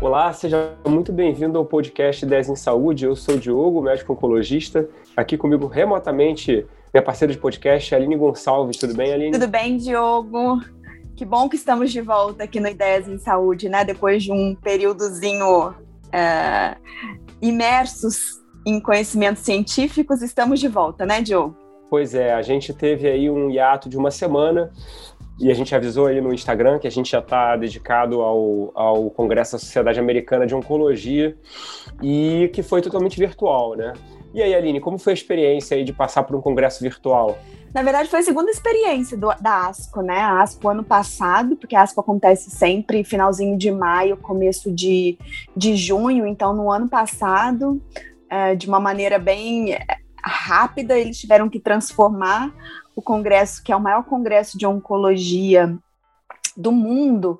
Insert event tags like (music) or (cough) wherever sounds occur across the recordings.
Olá, seja muito bem-vindo ao podcast 10 em Saúde. Eu sou o Diogo, médico oncologista. Aqui comigo remotamente, minha parceira de podcast, Aline Gonçalves. Tudo bem, Aline? Tudo bem, Diogo. Que bom que estamos de volta aqui no Ideias em Saúde, né? Depois de um períodozinho é, imersos em conhecimentos científicos, estamos de volta, né, Diogo? Pois é, a gente teve aí um hiato de uma semana e a gente avisou aí no Instagram que a gente já está dedicado ao, ao Congresso da Sociedade Americana de Oncologia e que foi totalmente virtual, né? E aí, Aline, como foi a experiência aí de passar por um congresso virtual? Na verdade, foi a segunda experiência do, da ASCO, né? A ASCO ano passado, porque a ASCO acontece sempre finalzinho de maio, começo de, de junho. Então, no ano passado, é, de uma maneira bem rápida, eles tiveram que transformar o congresso, que é o maior congresso de oncologia do mundo,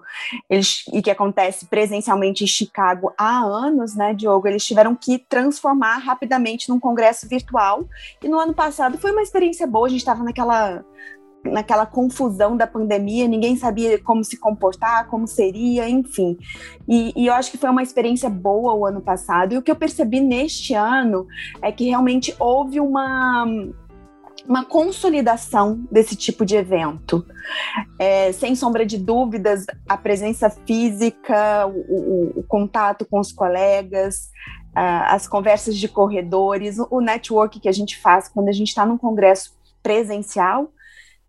eles, e que acontece presencialmente em Chicago há anos, né, Diogo? Eles tiveram que transformar rapidamente num congresso virtual. E no ano passado foi uma experiência boa, a gente estava naquela naquela confusão da pandemia, ninguém sabia como se comportar, como seria, enfim. E, e, eu acho que foi uma experiência boa o ano passado. E o que eu percebi neste ano é que realmente houve uma uma consolidação desse tipo de evento. É, sem sombra de dúvidas, a presença física, o, o, o contato com os colegas, uh, as conversas de corredores, o network que a gente faz quando a gente está num congresso presencial,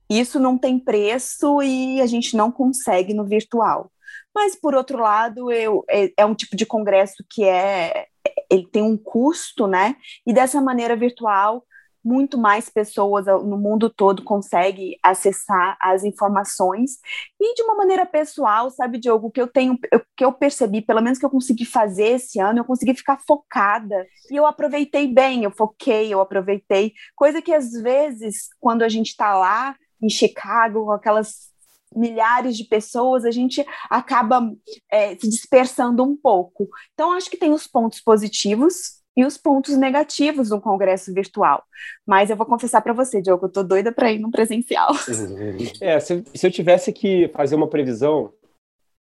isso não tem preço e a gente não consegue no virtual. Mas, por outro lado, eu, é, é um tipo de congresso que é ele tem um custo, né? E dessa maneira virtual muito mais pessoas no mundo todo conseguem acessar as informações e de uma maneira pessoal, sabe, Diogo, que eu tenho, o que eu percebi, pelo menos que eu consegui fazer esse ano, eu consegui ficar focada e eu aproveitei bem, eu foquei, eu aproveitei, coisa que às vezes quando a gente está lá em Chicago com aquelas milhares de pessoas, a gente acaba é, se dispersando um pouco. Então, acho que tem os pontos positivos e os pontos negativos do congresso virtual. Mas eu vou confessar para você, Diogo, eu tô doida para ir no presencial. (laughs) É, se, se, eu tivesse que fazer uma previsão,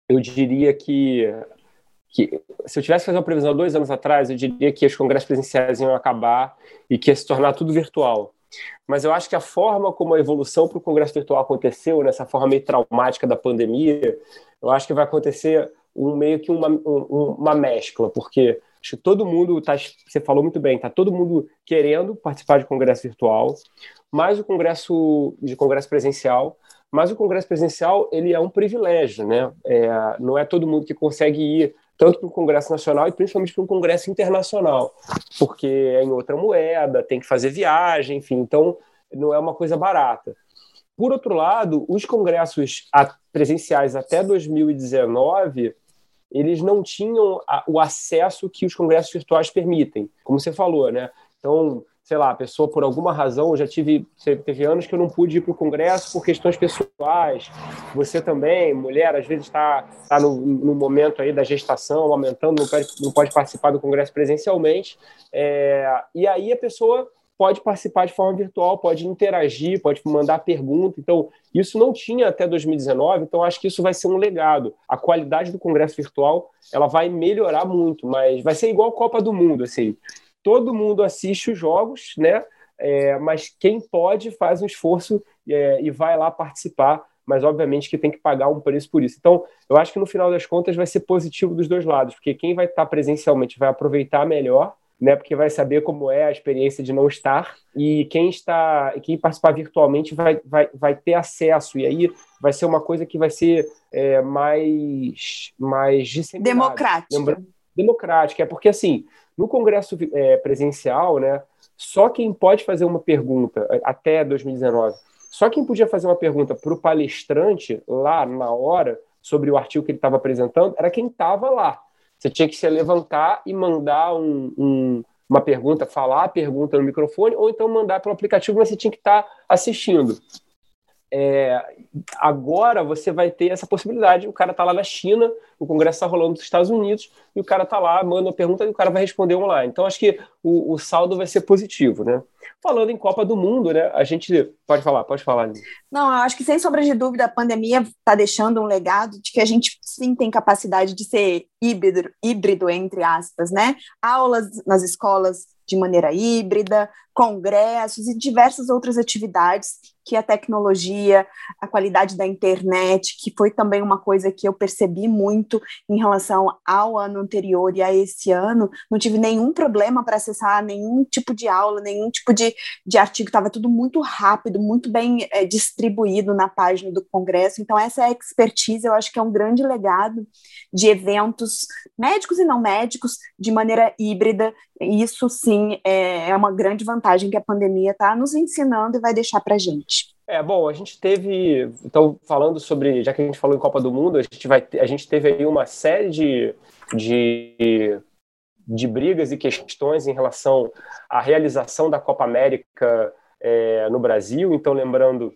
eu diria que, que se eu tivesse que fazer uma previsão dois anos atrás, eu diria que os congressos presenciais iam acabar e que ia se tornar tudo virtual. Mas eu acho que a forma como a evolução para o congresso virtual aconteceu, nessa forma meio traumática da pandemia, eu acho que vai acontecer um meio que uma, um, uma mescla, porque Acho que todo mundo está, você falou muito bem, está todo mundo querendo participar de congresso virtual, mais o congresso de congresso presencial, mas o congresso presencial ele é um privilégio, né? É, não é todo mundo que consegue ir tanto para o congresso nacional e principalmente para um congresso internacional, porque é em outra moeda, tem que fazer viagem, enfim, então não é uma coisa barata. Por outro lado, os congressos presenciais até 2019 eles não tinham o acesso que os congressos virtuais permitem, como você falou, né? Então, sei lá, a pessoa por alguma razão, eu já tive, teve anos que eu não pude ir para o congresso por questões pessoais. Você também, mulher, às vezes está tá no, no, momento aí da gestação, aumentando, não pode, não pode participar do congresso presencialmente. É, e aí a pessoa pode participar de forma virtual, pode interagir, pode mandar pergunta. Então, isso não tinha até 2019, então acho que isso vai ser um legado. A qualidade do congresso virtual, ela vai melhorar muito, mas vai ser igual a Copa do Mundo, assim. Todo mundo assiste os jogos, né? É, mas quem pode faz um esforço é, e vai lá participar, mas obviamente que tem que pagar um preço por isso. Então, eu acho que no final das contas vai ser positivo dos dois lados, porque quem vai estar presencialmente vai aproveitar melhor né? Porque vai saber como é a experiência de não estar e quem está, quem participar virtualmente vai, vai, vai ter acesso e aí vai ser uma coisa que vai ser é, mais mais democrática. Lembra? Democrática, é porque assim no congresso é, presencial, né? Só quem pode fazer uma pergunta até 2019, só quem podia fazer uma pergunta para o palestrante lá na hora sobre o artigo que ele estava apresentando era quem estava lá. Você tinha que se levantar e mandar um, um, uma pergunta, falar a pergunta no microfone, ou então mandar pelo aplicativo, mas você tinha que estar assistindo. É, agora você vai ter essa possibilidade. O cara está lá na China, o Congresso está rolando nos Estados Unidos e o cara está lá, manda uma pergunta e o cara vai responder online. Então, acho que o, o saldo vai ser positivo, né? Falando em Copa do Mundo, né? A gente. Pode falar, pode falar. Não, eu acho que sem sombra de dúvida a pandemia está deixando um legado de que a gente sim tem capacidade de ser híbrido, híbrido entre aspas, né? Aulas nas escolas de maneira híbrida, congressos e diversas outras atividades que a tecnologia, a qualidade da internet, que foi também uma coisa que eu percebi muito em relação ao ano anterior e a esse ano, não tive nenhum problema para acessar nenhum tipo de aula, nenhum tipo de, de artigo, estava tudo muito rápido, muito bem é, distribuído na página do Congresso. Então, essa expertise eu acho que é um grande legado de eventos médicos e não médicos de maneira híbrida. Isso sim é, é uma grande vantagem que a pandemia está nos ensinando e vai deixar para a gente. É, bom, a gente teve, então, falando sobre, já que a gente falou em Copa do Mundo, a gente, vai, a gente teve aí uma série de, de, de brigas e questões em relação à realização da Copa América é, no Brasil. Então, lembrando,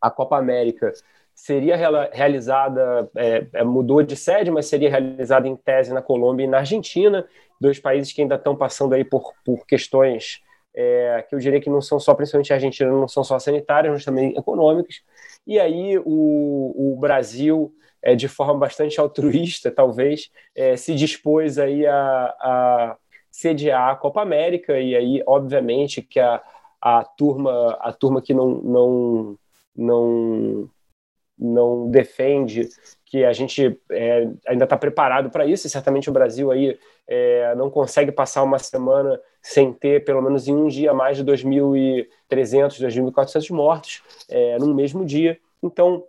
a Copa América seria realizada, é, é, mudou de sede, mas seria realizada em tese na Colômbia e na Argentina, dois países que ainda estão passando aí por, por questões é, que eu diria que não são só, principalmente a Argentina, não são só sanitárias, mas também econômicas. E aí o, o Brasil, é, de forma bastante altruísta, talvez, é, se dispôs aí a, a sediar a Copa América, e aí, obviamente, que a, a turma, a turma que não, não, não, não defende que a gente é, ainda está preparado para isso, e certamente o Brasil aí é, não consegue passar uma semana sem ter pelo menos em um dia mais de 2.300, 2.400 mortos é, num mesmo dia. Então,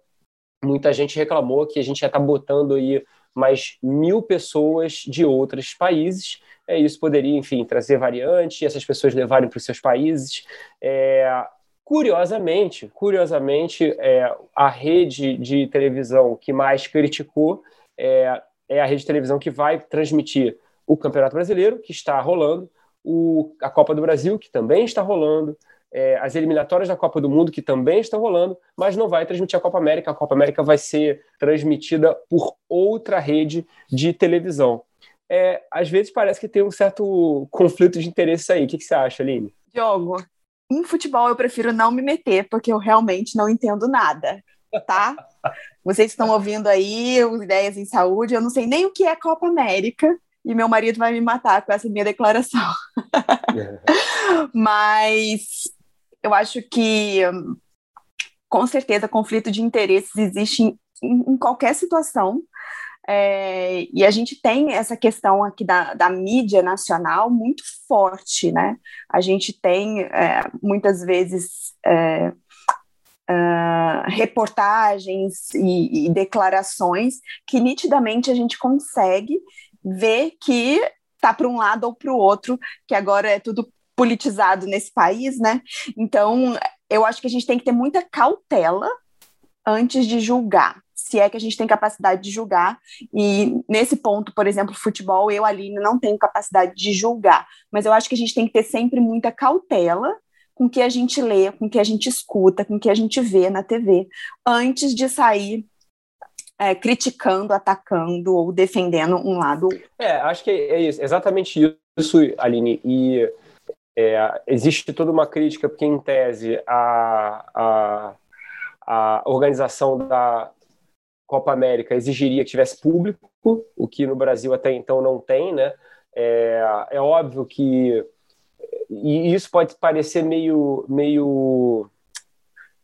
muita gente reclamou que a gente já está botando aí mais mil pessoas de outros países. É, isso poderia, enfim, trazer variantes e essas pessoas levarem para os seus países. É, Curiosamente, curiosamente, é, a rede de televisão que mais criticou é, é a rede de televisão que vai transmitir o Campeonato Brasileiro, que está rolando, o, a Copa do Brasil, que também está rolando, é, as eliminatórias da Copa do Mundo, que também estão rolando, mas não vai transmitir a Copa América. A Copa América vai ser transmitida por outra rede de televisão. É, às vezes parece que tem um certo conflito de interesse aí. O que, que você acha, Aline? Diogo, em futebol eu prefiro não me meter, porque eu realmente não entendo nada, tá? (laughs) Vocês estão ouvindo aí os Ideias em Saúde, eu não sei nem o que é Copa América, e meu marido vai me matar com essa minha declaração. (laughs) Mas eu acho que, com certeza, conflito de interesses existe em, em qualquer situação, é, e a gente tem essa questão aqui da, da mídia nacional muito forte, né? A gente tem é, muitas vezes é, uh, reportagens e, e, declarações que nitidamente a gente consegue ver que tá para um lado ou para o outro, que agora é tudo politizado nesse país, né? Então, eu acho que a gente tem que ter muita cautela antes de julgar se é que a gente tem capacidade de julgar. E nesse ponto, por exemplo, futebol, eu, Aline, não tenho capacidade de julgar. Mas eu acho que a gente tem que ter sempre muita cautela com o que a gente lê, com o que a gente escuta, com o que a gente vê na TV, antes de sair é, criticando, atacando ou defendendo um lado. É, acho que é isso, exatamente isso, Aline. E é, existe toda uma crítica, porque, em tese, a, a, a organização da, Copa América exigiria que tivesse público, o que no Brasil até então não tem, né? É, é óbvio que e isso pode parecer meio meio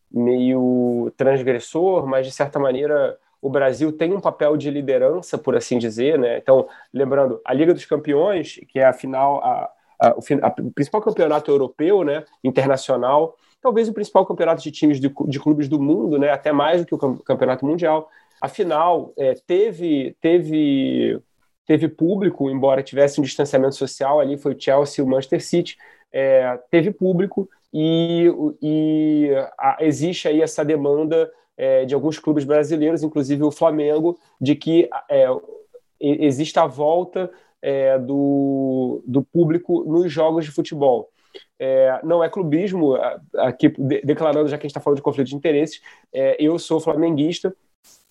meio transgressor, mas de certa maneira o Brasil tem um papel de liderança, por assim dizer, né? Então, lembrando, a Liga dos Campeões, que é a final, a, a, a, o, principal campeonato europeu, né, internacional, talvez o principal campeonato de times de, de clubes do mundo, né, até mais do que o campeonato mundial, Afinal, é, teve, teve, teve público, embora tivesse um distanciamento social ali, foi o Chelsea e o Manchester City, é, teve público e, e a, existe aí essa demanda é, de alguns clubes brasileiros, inclusive o Flamengo, de que é, a volta é, do, do público nos jogos de futebol. É, não é clubismo, aqui declarando, já que a gente está falando de conflito de interesses, é, eu sou flamenguista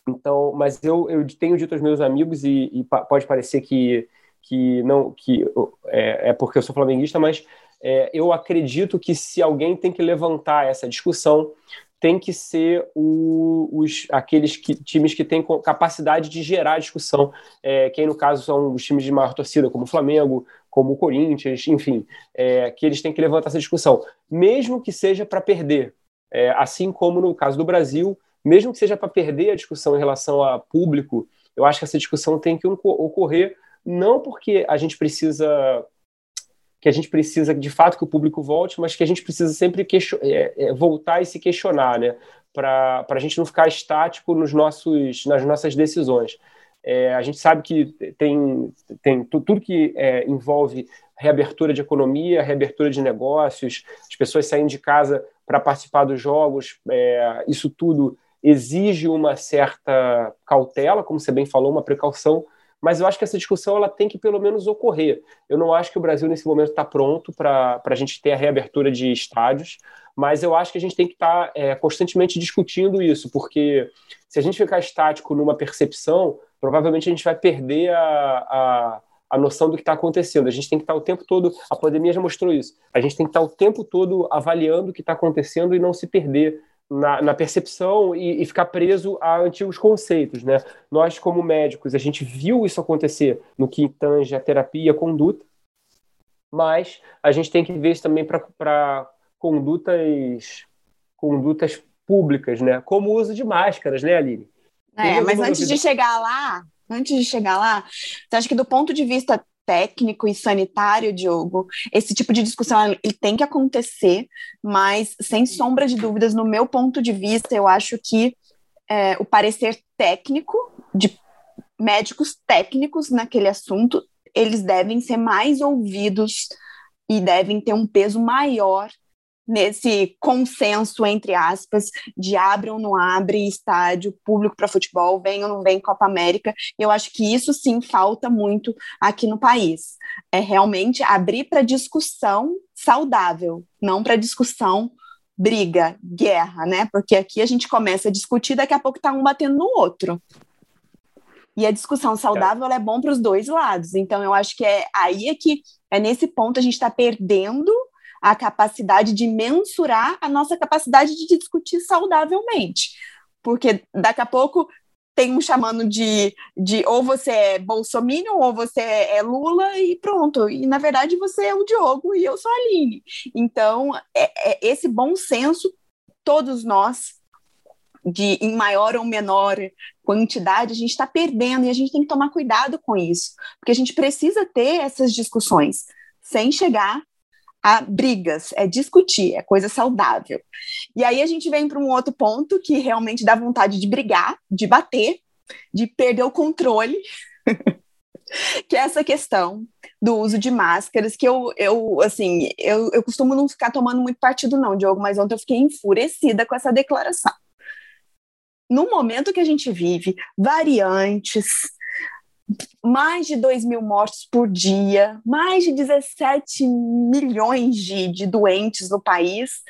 Então, mas eu, eu tenho dito aos meus amigos, e, e pode parecer que, que não que é, é porque eu sou flamenguista, mas é, eu acredito que se alguém tem que levantar essa discussão, tem que ser o, os, aqueles que, times que têm capacidade de gerar discussão, é, que aí, no caso são os times de maior torcida, como o Flamengo, como o Corinthians, enfim, é, que eles têm que levantar essa discussão, mesmo que seja para perder. É, assim como no caso do Brasil, mesmo que seja para perder a discussão em relação a público, eu acho que essa discussão tem que ocorrer não porque a gente precisa que a gente precisa de fato que o público volte, mas que a gente precisa sempre é, é, voltar e se questionar, né? Para a gente não ficar estático nos nossos, nas nossas decisões. É, a gente sabe que tem, tem tudo que é, envolve reabertura de economia, reabertura de negócios, as pessoas saindo de casa para participar dos jogos, é, isso tudo exige uma certa cautela, como você bem falou, uma precaução mas eu acho que essa discussão ela tem que pelo menos ocorrer. Eu não acho que o Brasil nesse momento está pronto para a gente ter a reabertura de estádios, mas eu acho que a gente tem que estar tá, é, constantemente discutindo isso, porque se a gente ficar estático numa percepção, provavelmente a gente vai perder a, a, a noção do que está acontecendo. A gente tem que estar tá o tempo todo, a pandemia já mostrou isso, a gente tem que estar tá o tempo todo avaliando o que está acontecendo e não se perder na, na percepção e, e, ficar preso a antigos conceitos, né? Nós, como médicos, a gente viu isso acontecer no que tange a terapia e a conduta, mas a gente tem que ver isso também para condutas, condutas públicas, né? Como o uso de máscaras, né, Aline? É, mas antes de chegar lá, antes de chegar lá, você acha que do ponto de vista técnico e sanitário, Diogo, esse tipo de discussão ele tem que acontecer, mas sem sombra de dúvidas, no meu ponto de vista, eu acho que é, o parecer técnico de médicos técnicos naquele assunto, eles devem ser mais ouvidos e devem ter um peso maior nesse consenso, entre aspas, de abre ou não abre estádio público para futebol, vem ou não vem Copa América. Eu acho que isso sim falta muito aqui no país. É realmente abrir para discussão saudável, não para discussão briga, guerra, né? Porque aqui a gente começa a discutir, daqui a pouco está um batendo no outro. E a discussão saudável é, é bom para os dois lados. Então, eu acho que é aí é que é nesse ponto a gente está perdendo a capacidade de mensurar a nossa capacidade de discutir saudavelmente. Porque daqui a pouco tem um chamando de, de ou você é Bolsonaro ou você é Lula e pronto. E na verdade você é o Diogo e eu sou a Aline. Então, é, é esse bom senso, todos nós, de em maior ou menor quantidade, a gente está perdendo e a gente tem que tomar cuidado com isso, porque a gente precisa ter essas discussões sem chegar a brigas, é discutir, é coisa saudável. E aí a gente vem para um outro ponto que realmente dá vontade de brigar, de bater, de perder o controle, (laughs) que é essa questão do uso de máscaras, que eu, eu assim, eu, eu costumo não ficar tomando muito partido não, Diogo, mas ontem eu fiquei enfurecida com essa declaração. No momento que a gente vive, variantes, mais de 2 mil mortos por dia, mais de 17 milhões de, de doentes no país.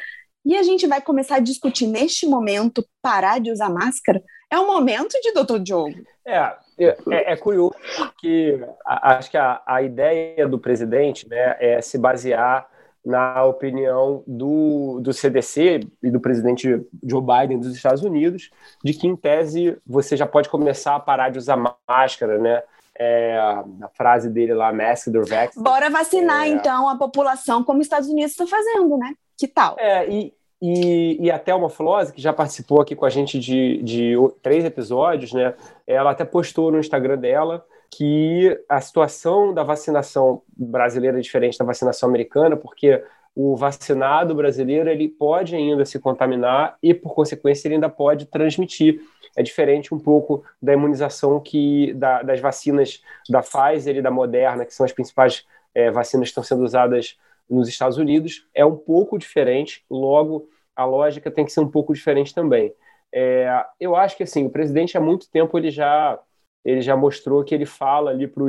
E a gente vai começar a discutir neste momento parar de usar máscara? É o momento de doutor Diogo. É, é, é curioso que acho que a, a ideia do presidente né, é se basear na opinião do, do CDC e do presidente Joe Biden dos Estados Unidos, de que, em tese, você já pode começar a parar de usar máscara, né? É, a frase dele lá, mask or vax. Bora vacinar, é... então, a população, como os Estados Unidos estão fazendo, né? Que tal? É, e, e, e a Thelma Flose, que já participou aqui com a gente de, de três episódios, né? Ela até postou no Instagram dela que a situação da vacinação brasileira é diferente da vacinação americana, porque o vacinado brasileiro ele pode ainda se contaminar e, por consequência, ele ainda pode transmitir. É diferente um pouco da imunização que da, das vacinas da Pfizer e da Moderna, que são as principais é, vacinas que estão sendo usadas nos Estados Unidos. É um pouco diferente, logo a lógica tem que ser um pouco diferente também. É, eu acho que assim o presidente há muito tempo ele já ele já mostrou que ele fala ali para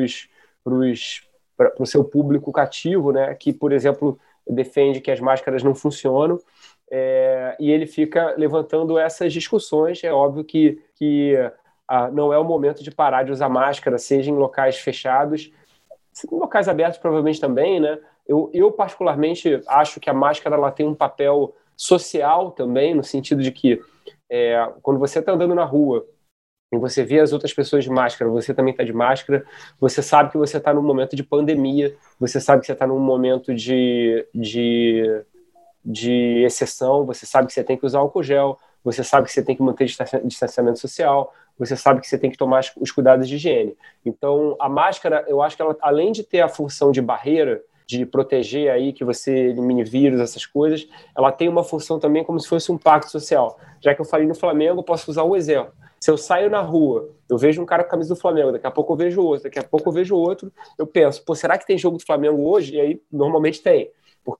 o seu público cativo, né, que, por exemplo, defende que as máscaras não funcionam, é, e ele fica levantando essas discussões. É óbvio que, que ah, não é o momento de parar de usar máscara, seja em locais fechados, em locais abertos provavelmente também, né? Eu, eu particularmente acho que a máscara ela tem um papel social também, no sentido de que é, quando você está andando na rua e você vê as outras pessoas de máscara, você também está de máscara, você sabe que você está num momento de pandemia, você sabe que você está num momento de, de, de exceção, você sabe que você tem que usar álcool gel, você sabe que você tem que manter distanciamento social, você sabe que você tem que tomar os cuidados de higiene. Então, a máscara, eu acho que ela, além de ter a função de barreira, de proteger aí que você elimine vírus, essas coisas, ela tem uma função também como se fosse um pacto social. Já que eu falei no Flamengo, posso usar um exemplo. Se eu saio na rua, eu vejo um cara com a camisa do Flamengo, daqui a pouco eu vejo outro, daqui a pouco eu vejo outro, eu penso, pô, será que tem jogo do Flamengo hoje? E aí, normalmente tem.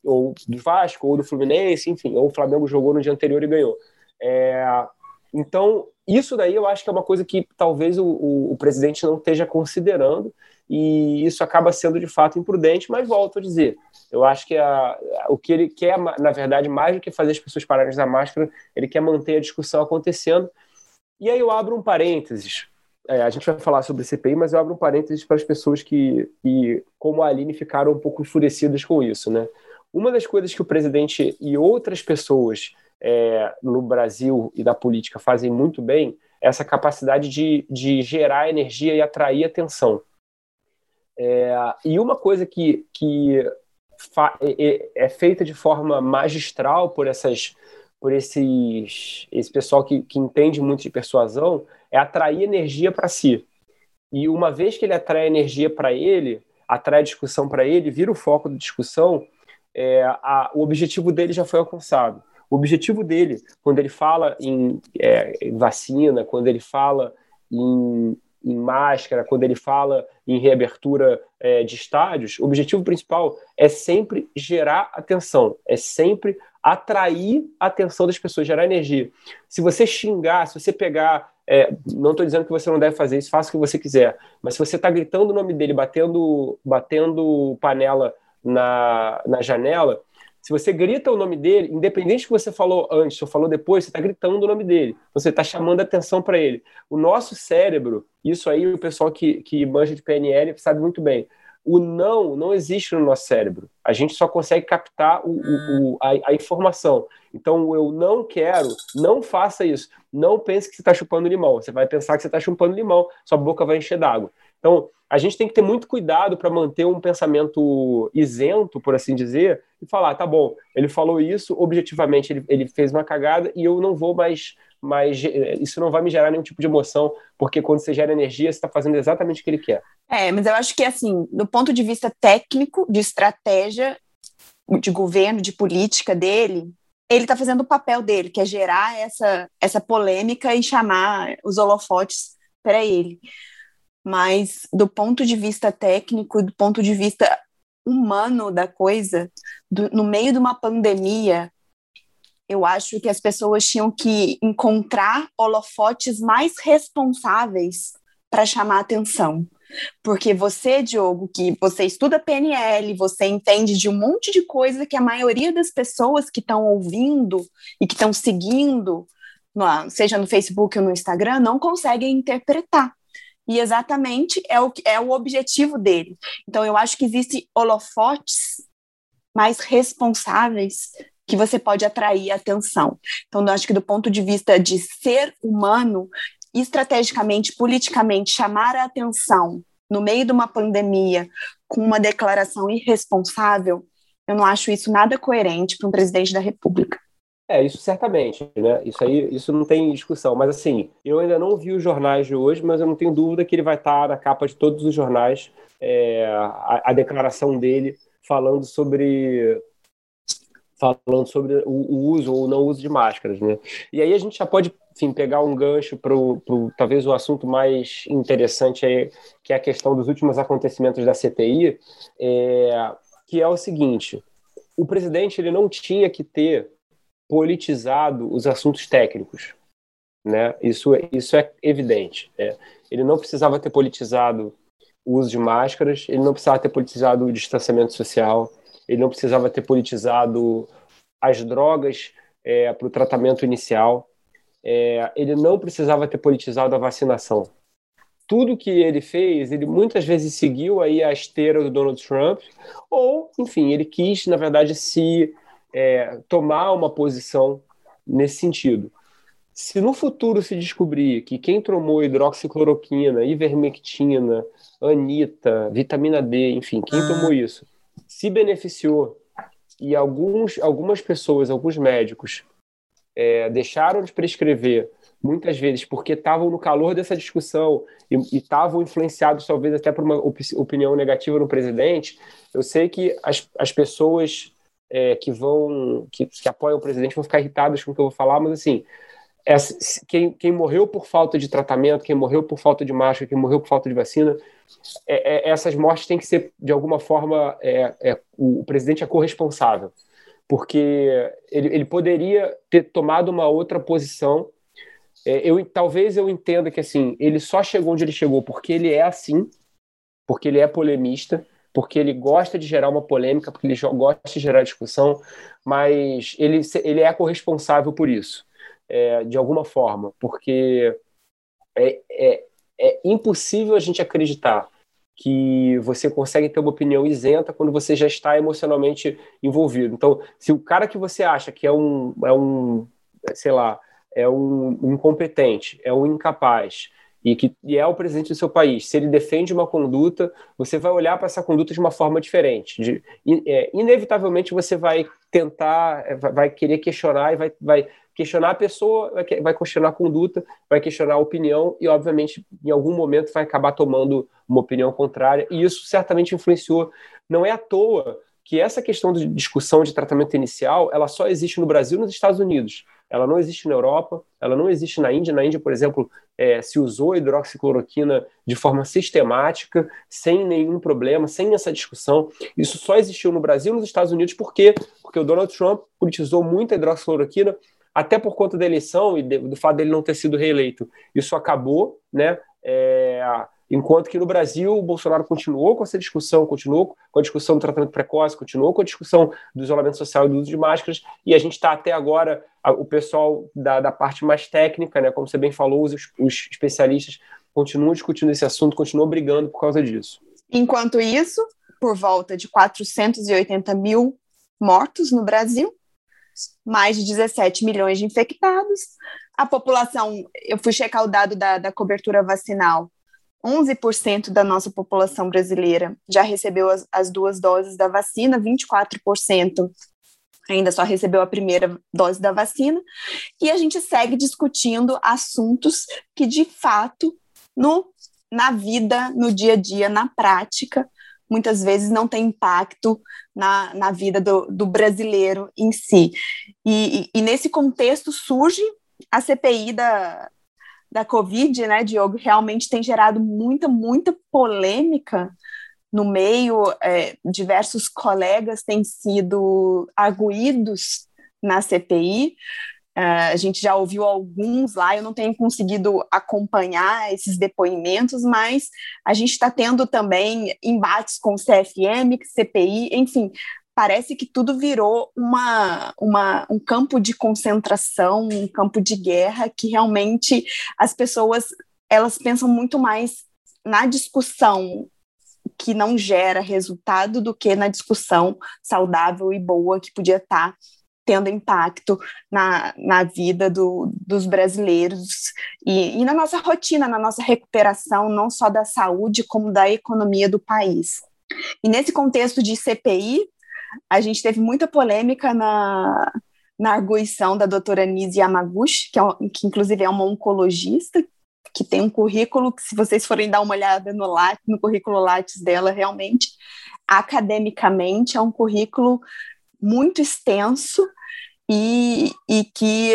Ou do Vasco, ou do Fluminense, enfim, ou o Flamengo jogou no dia anterior e ganhou. É, então, isso daí eu acho que é uma coisa que talvez o, o, o, presidente não esteja considerando, e isso acaba sendo de fato imprudente, mas volto a dizer, eu acho que a, o que ele quer, na verdade, mais do que fazer as pessoas pararem usar máscara, ele quer manter a discussão acontecendo. E aí eu abro um parênteses. É, a gente vai falar sobre CPI, mas eu abro um parênteses para as pessoas que, que, como a Aline, ficaram um pouco enfurecidas com isso. Né? Uma das coisas que o presidente e outras pessoas é, no Brasil e na política fazem muito bem é essa capacidade de, de gerar energia e atrair atenção. É, e uma coisa que, que é, é, feita de forma magistral por essas por esses esse pessoal que, que entende muito de persuasão é atrair energia para si. E uma vez que ele atrai energia para ele, atrai discussão para ele, vira o foco da discussão, é, a, o objetivo dele já foi alcançado. O objetivo dele, quando ele fala em, é, em vacina, quando ele fala em, em, máscara, quando ele fala em reabertura é, de estádios, o objetivo principal é sempre gerar atenção, é sempre atrair a atenção das pessoas, gerar energia. Se você xingar, se você pegar é, não estou dizendo que você não deve fazer isso, faça o que você quiser. Mas se você está gritando o nome dele, batendo, batendo panela na, na janela, se você grita o nome dele, independente que você falou antes ou falou depois, você está gritando o nome dele. Você está chamando atenção para ele. O nosso cérebro, isso aí o pessoal que, que manja de PNL sabe muito bem. O não não existe no nosso cérebro. A gente só consegue captar o, o, a, a, informação. Então, eu não quero, não faça isso. Não pense que você está chupando limão. Você vai pensar que você está chupando limão, sua boca vai encher d'água. Então, a gente tem que ter muito cuidado para manter um pensamento isento, por assim dizer, e falar, tá bom, ele falou isso, objetivamente ele, ele fez uma cagada e eu não vou mais, mais. Isso não vai me gerar nenhum tipo de emoção, porque quando você gera energia, você está fazendo exatamente o que ele quer. É, mas eu acho que, assim, do ponto de vista técnico, de estratégia, de governo, de política dele, ele está fazendo o papel dele, que é gerar essa, essa polêmica e chamar os holofotes para ele mas do ponto de vista técnico, do ponto de vista humano da coisa, do, no meio de uma pandemia, eu acho que as pessoas tinham que encontrar holofotes mais responsáveis para chamar atenção. Porque você, Diogo, que você estuda PNL, você entende de um monte de coisa que a maioria das pessoas que estão ouvindo e que estão seguindo, seja no Facebook ou no Instagram, não conseguem interpretar. E exatamente é o, é o objetivo dele. Então, eu acho que existem holofotes mais responsáveis que você pode atrair atenção. Então, eu acho que do ponto de vista de ser humano, estrategicamente, politicamente, chamar a atenção no meio de uma pandemia com uma declaração irresponsável, eu não acho isso nada coerente para um presidente da República. É, isso certamente, né? Isso aí, isso não tem discussão. Mas assim, eu ainda não vi os jornais de hoje, mas eu não tenho dúvida que ele vai estar na capa de todos os jornais é, a, a, declaração dele falando sobre falando sobre o, o, uso ou não uso de máscaras, né? E aí a gente já pode, enfim, pegar um gancho para talvez o assunto mais interessante aí, que é a questão dos últimos acontecimentos da CPI, é, que é o seguinte: o presidente ele não tinha que ter politizado os assuntos técnicos. Né? Isso, é, isso é evidente. É. Ele não precisava ter politizado o uso de máscaras, ele não precisava ter politizado o distanciamento social, ele não precisava ter politizado as drogas é, para o tratamento inicial. é, ele não precisava ter politizado a vacinação. Tudo que ele fez, ele muitas vezes seguiu aí a esteira do Donald Trump, ou, enfim, ele quis, na verdade, se é, tomar uma posição nesse sentido. Se no futuro se descobrir que quem tomou hidroxicloroquina, ivermectina, anita, vitamina D, enfim, quem ah. tomou isso, se beneficiou e alguns, algumas pessoas, alguns médicos é, deixaram de prescrever muitas vezes porque estavam no calor dessa discussão e estavam influenciados talvez até por uma op opinião negativa no presidente, eu sei que as, as pessoas é, que vão que, que apoiam o presidente vão ficar irritadas com o que eu vou falar, mas assim quem, quem morreu por falta de tratamento, quem morreu por falta de máscara, quem morreu por falta de vacina, é, é, essas mortes têm que ser de alguma forma é, é o, o presidente é corresponsável porque ele, ele poderia ter tomado uma outra posição. É, eu, talvez eu entenda que assim ele só chegou onde ele chegou porque ele é assim, porque ele é polemista, porque ele gosta de gerar uma polêmica, porque ele gosta de gerar discussão, mas ele, ele é corresponsável por isso, é, de alguma forma, porque é, é, é impossível a gente acreditar que você consegue ter uma opinião isenta quando você já está emocionalmente envolvido. Então, se o cara que você acha que é um, é um sei lá, é um incompetente, é um incapaz, e que e é o presidente do seu país, se ele defende uma conduta, você vai olhar para essa conduta de uma forma diferente. De, é, inevitavelmente você vai tentar, é, vai querer questionar e vai, vai questionar a pessoa, vai questionar a conduta, vai questionar a opinião e, obviamente, em algum momento vai acabar tomando uma opinião contrária. E isso certamente influenciou. Não é à toa que essa questão de discussão de tratamento inicial, ela só existe no Brasil e nos Estados Unidos. Ela não existe na Europa, ela não existe na Índia. Na Índia, por exemplo, é, se usou hidroxicloroquina de forma sistemática, sem nenhum problema, sem essa discussão. Isso só existiu no Brasil e nos Estados Unidos por quê? Porque o Donald Trump politizou muito a hidroxicloroquina até por conta da eleição e de, do fato dele não ter sido reeleito. Isso acabou, né? É, enquanto que no Brasil o Bolsonaro continuou com essa discussão, continuou com a discussão do tratamento precoce, continuou com a discussão do isolamento social e do uso de máscaras, e a gente está até agora, o pessoal da, da, parte mais técnica, né, como você bem falou, os, os especialistas continuam discutindo esse assunto, continuam brigando por causa disso. Enquanto isso, por volta de 480 mil mortos no Brasil, mais de 17 milhões de infectados. A população, eu fui checar o dado da, da cobertura vacinal, 11% da nossa população brasileira já recebeu as, as duas doses da vacina, 24% ainda só recebeu a primeira dose da vacina, e a gente segue discutindo assuntos que, de fato, no, na vida, no dia a dia, na prática, muitas vezes não tem impacto na, na vida do, do brasileiro em si. E, e, e, nesse contexto surge a CPI da, da Covid, né, Diogo, realmente tem gerado muita, muita polêmica no meio, é, diversos colegas têm sido arguídos na CPI, Uh, a gente já ouviu alguns lá, eu não tenho conseguido acompanhar esses depoimentos, mas a gente está tendo também embates com CFM, CPI, enfim, parece que tudo virou uma, uma, um campo de concentração, um campo de guerra, que realmente as pessoas elas pensam muito mais na discussão que não gera resultado do que na discussão saudável e boa que podia estar tá tendo impacto na, na vida do, dos brasileiros e, e na nossa rotina, na nossa recuperação, não só da saúde, como da economia do país. E nesse contexto de CPI, a gente teve muita polêmica na, na arguição da doutora Nise Yamaguchi, que, é, que inclusive é uma oncologista, que tem um currículo que, se vocês forem dar uma olhada no, no currículo Lattes dela, realmente, academicamente, é um currículo muito extenso e, e que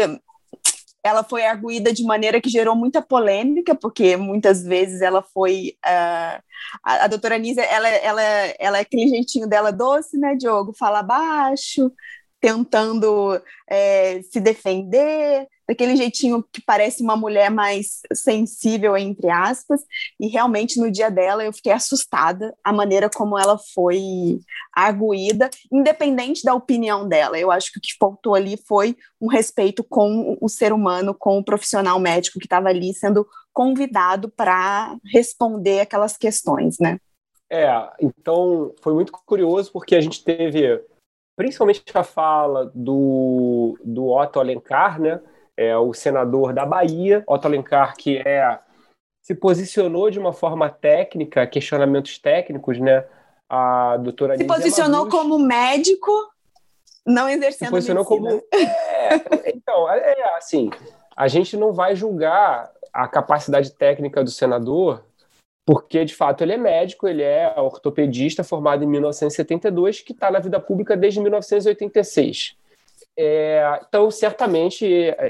ela foi arguída de maneira que gerou muita polêmica, porque muitas vezes ela foi. Uh, a, a doutora Anísia, ela, ela, ela é aquele jeitinho dela doce, né, Diogo? Fala baixo, tentando é, se defender, daquele jeitinho que parece uma mulher mais sensível, entre aspas, e realmente no dia dela eu fiquei assustada a maneira como ela foi arguída, independente da opinião dela. Eu acho que o que faltou ali foi um respeito com o ser humano, com o profissional médico que estava ali sendo convidado para responder aquelas questões, né? É, então foi muito curioso porque a gente teve principalmente a fala do, do Otto Alencar, né? É, o senador da Bahia, Otto Alencar, que é se posicionou de uma forma técnica, questionamentos técnicos, né? A doutora Se posicionou como médico, não exercendo se posicionou medicina. como (laughs) é, então é, é assim a gente não vai julgar a capacidade técnica do senador porque de fato ele é médico, ele é ortopedista formado em 1972, que está na vida pública desde 1986. É, então, certamente,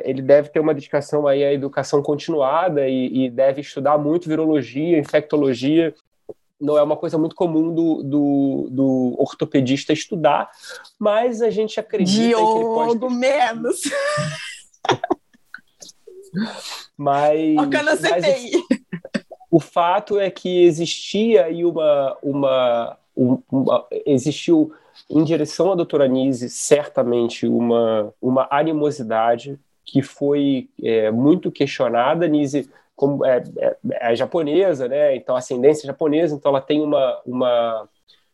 ele deve ter uma dedicação aí à educação continuada e, e, deve estudar muito virologia, infectologia. Não é uma coisa muito comum do, do, do ortopedista estudar, mas a gente acredita Diogo, que ele pode... menos. (laughs) mas, Toca CPI. O fato é que existia aí uma, uma, uma existiu em direção à doutora Nise certamente uma, uma animosidade que foi é, muito questionada. Nise como é, é, é, japonesa, né? Então ascendência japonesa, então ela tem uma, uma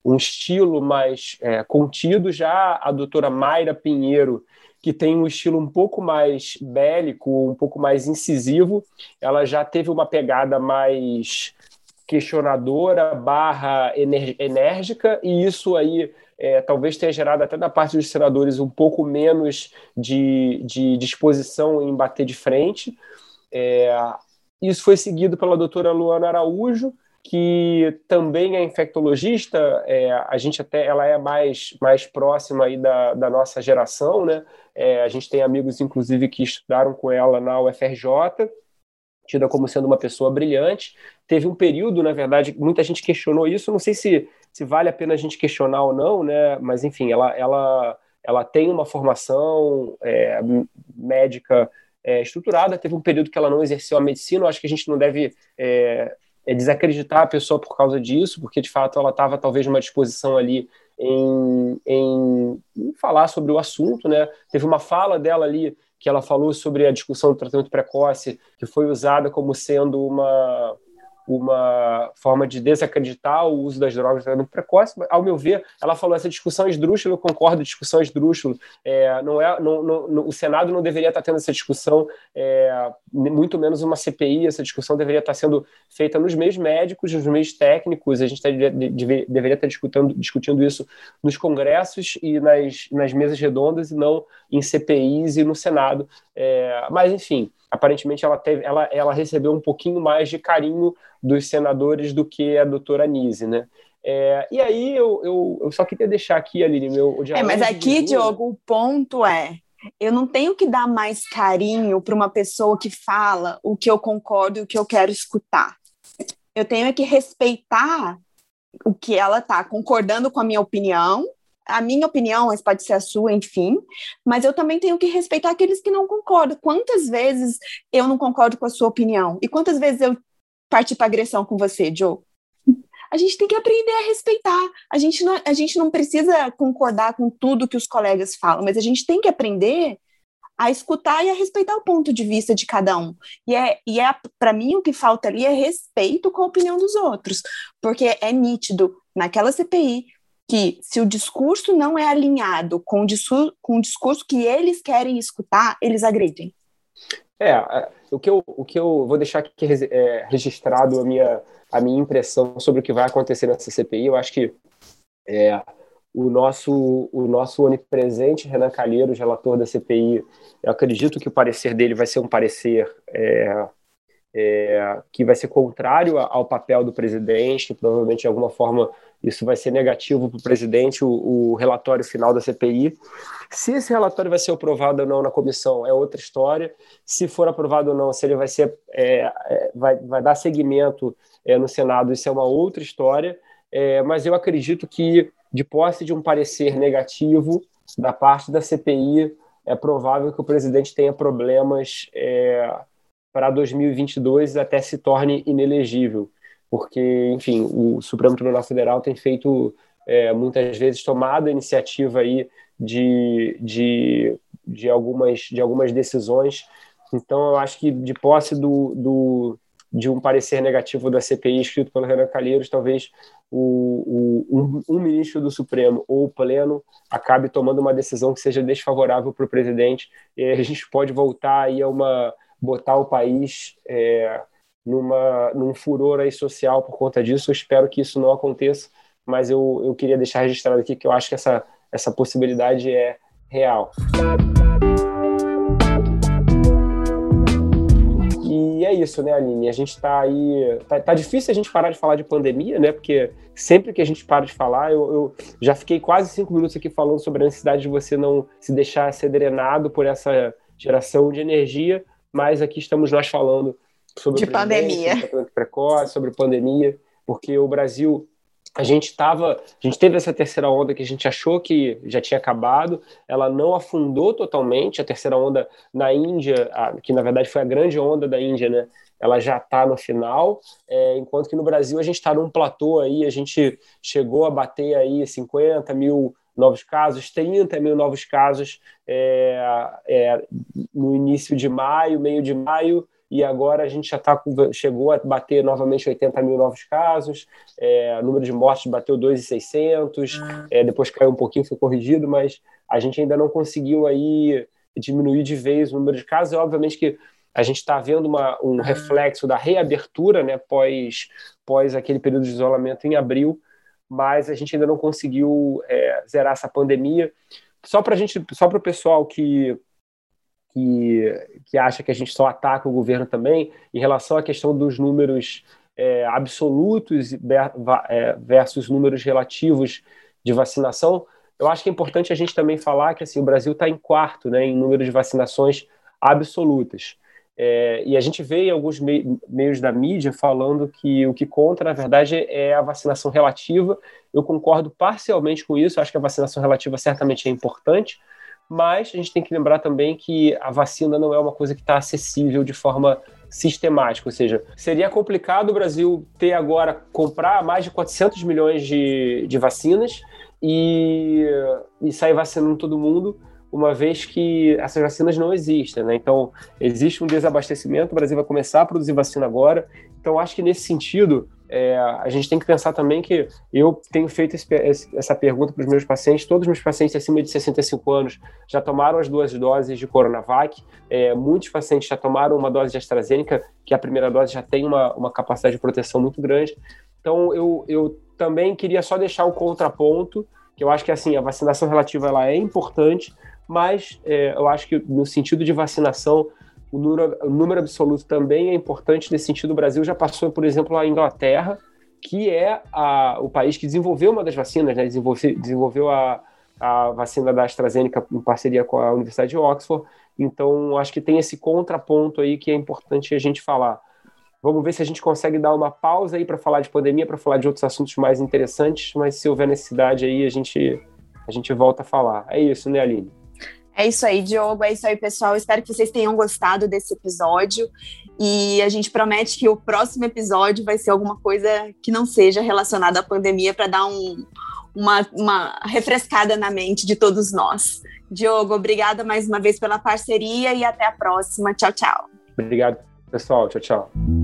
um estilo mais é, contido. Já a doutora Mayra Pinheiro que tem um estilo um pouco mais bélico, um pouco mais incisivo. Ela já teve uma pegada mais questionadora barra enérgica, e isso aí é, talvez tenha gerado até da parte dos senadores um pouco menos de, de disposição em bater de frente. É, isso foi seguido pela doutora Luana Araújo, que também é infectologista, é, a gente até ela é mais, mais próxima aí da, da nossa geração, né? É, a gente tem amigos, inclusive, que estudaram com ela na UFRJ, tida como sendo uma pessoa brilhante. Teve um período, na verdade, muita gente questionou isso, não sei se, se vale a pena a gente questionar ou não, né? Mas, enfim, ela, ela, ela tem uma formação é, médica é, estruturada, teve um período que ela não exerceu a medicina, eu acho que a gente não deve é, é, desacreditar a pessoa por causa disso, porque de fato ela estava talvez numa disposição ali em, em, em, falar sobre o assunto, né? Teve uma fala dela ali que ela falou sobre a discussão do tratamento precoce, que foi usada como sendo uma uma forma de desacreditar o uso das drogas no tratamento precoce. Ao meu ver, ela falou essa discussão esdrúxula, eu concordo, discussão esdrúxula. É, não é, não, não, o Senado não deveria estar tendo essa discussão, é, muito menos uma CPI, essa discussão deveria estar sendo feita nos meios médicos, nos meios técnicos, a gente tá, deveria estar discutindo, discutindo isso nos congressos e nas, nas mesas redondas e não em CPIs e no Senado. É, mas, enfim, aparentemente ela, teve, ela, ela recebeu um pouquinho mais de carinho dos senadores do que a doutora Nise, né? É, e aí eu, eu, eu, só queria deixar aqui, Aline, meu... É, mas aqui, Diogo, o ponto é, eu não tenho que dar mais carinho para uma pessoa que fala o que eu concordo e o que eu quero escutar. Eu tenho que respeitar o que ela está concordando com a minha opinião a minha opinião, mas pode ser a sua, enfim, mas eu também tenho que respeitar aqueles que não concordam. Quantas vezes eu não concordo com a sua opinião? E quantas vezes eu parti para agressão com você, Joe? A gente tem que aprender a respeitar. A gente, não, a gente não precisa concordar com tudo que os colegas falam, mas a gente tem que aprender a escutar e a respeitar o ponto de vista de cada um. E é, e é para mim o que falta ali é respeito com a opinião dos outros, porque é nítido naquela CPI que se o discurso não é alinhado com o, discurso, com o discurso que eles querem escutar, eles agredem. É, o que eu, o que eu vou deixar aqui é, registrado a minha, a minha impressão sobre o que vai acontecer nessa CPI, eu acho que é, o nosso, o nosso onipresente Renan Calheiros, relator da CPI, eu acredito que o parecer dele vai ser um parecer é, é, que vai ser contrário ao papel do presidente, provavelmente de alguma forma isso vai ser negativo para o presidente, o, relatório final da CPI. Se esse relatório vai ser aprovado ou não na comissão é outra história. Se for aprovado ou não, se ele vai ser é, é, vai, vai dar seguimento é, no Senado, isso é uma outra história. É, mas eu acredito que, de posse de um parecer negativo da parte da CPI, é provável que o presidente tenha problemas é, para 2022 até se torne inelegível, porque, enfim, o Supremo Tribunal Federal tem feito é, muitas vezes tomado a iniciativa aí de, de, de, algumas, de algumas decisões. Então, eu acho que de posse do, do de um parecer negativo da CPI escrito pelo Renan Calheiros, talvez o, o um, um, ministro do Supremo ou o Pleno acabe tomando uma decisão que seja desfavorável para o presidente e a gente pode voltar aí a uma botar o país é, numa num furor aí social por conta disso. Eu espero que isso não aconteça, mas eu, eu queria deixar registrado aqui que eu acho que essa essa possibilidade é real. E é isso, né, Aline? A gente está aí. Tá, tá, difícil a gente parar de falar de pandemia, né? Porque sempre que a gente para de falar, eu, eu, já fiquei quase cinco minutos aqui falando sobre a necessidade de você não se deixar ser drenado por essa geração de energia, mas aqui estamos nós falando sobre de pandemia, sobre precoce, sobre pandemia, porque o Brasil a gente estava, a gente teve essa terceira onda que a gente achou que já tinha acabado, ela não afundou totalmente, a terceira onda na Índia, a, que na verdade foi a grande onda da Índia, né? Ela já está no final, é, enquanto que no Brasil a gente está num platô aí, a gente chegou a bater aí 50 mil novos casos, 30 mil novos casos é, é, no início de maio, meio de maio, e agora a gente já tá, chegou a bater novamente 80 mil novos casos, é, o número de mortes bateu 2,600, ah. é, depois caiu um pouquinho, foi corrigido, mas a gente ainda não conseguiu aí diminuir de vez o número de casos, e obviamente que a gente está vendo uma, um ah. reflexo da reabertura, né, pós, pós aquele período de isolamento em abril, mas a gente ainda não conseguiu é, zerar essa pandemia. Só para gente, só para o pessoal que que, que acha que a gente só ataca o governo também, em relação à questão dos números é, absolutos é, versus números relativos de vacinação, eu acho que é importante a gente também falar que assim, o Brasil está em quarto né, em número de vacinações absolutas. É, e a gente vê em alguns meios da mídia falando que o que conta, na verdade, é a vacinação relativa. Eu concordo parcialmente com isso, acho que a vacinação relativa certamente é importante, mas a gente tem que lembrar também que a vacina não é uma coisa que está acessível de forma sistemática, ou seja, seria complicado o Brasil ter agora, comprar mais de 400 milhões de, de vacinas e, e sair vacinando todo mundo, uma vez que essas vacinas não existem, né? Então, existe um desabastecimento, o Brasil vai começar a produzir vacina agora, então acho que nesse sentido é, a gente tem que pensar também que eu tenho feito esse, essa pergunta para os meus pacientes, todos os meus pacientes acima de 65 anos já tomaram as duas doses de Coronavac, é, muitos pacientes já tomaram uma dose de AstraZeneca, que a primeira dose já tem uma, uma capacidade de proteção muito grande. Então, eu, eu também queria só deixar o contraponto, que eu acho que assim a vacinação relativa ela é importante, mas é, eu acho que no sentido de vacinação o número, o número absoluto também é importante nesse sentido. O Brasil já passou, por exemplo, a Inglaterra, que é a, o país que desenvolveu uma das vacinas, né? desenvolveu, desenvolveu a, a vacina da AstraZeneca em parceria com a Universidade de Oxford. Então, acho que tem esse contraponto aí que é importante a gente falar. Vamos ver se a gente consegue dar uma pausa aí para falar de pandemia, para falar de outros assuntos mais interessantes, mas se houver necessidade aí, a gente, a gente volta a falar. É isso, né, Aline? É isso aí, Diogo. É isso aí, pessoal. Espero que vocês tenham gostado desse episódio. E a gente promete que o próximo episódio vai ser alguma coisa que não seja relacionada à pandemia para dar um, uma, uma refrescada na mente de todos nós. Diogo, obrigada mais uma vez pela parceria e até a próxima. Tchau, tchau. Obrigado, pessoal. Tchau, tchau.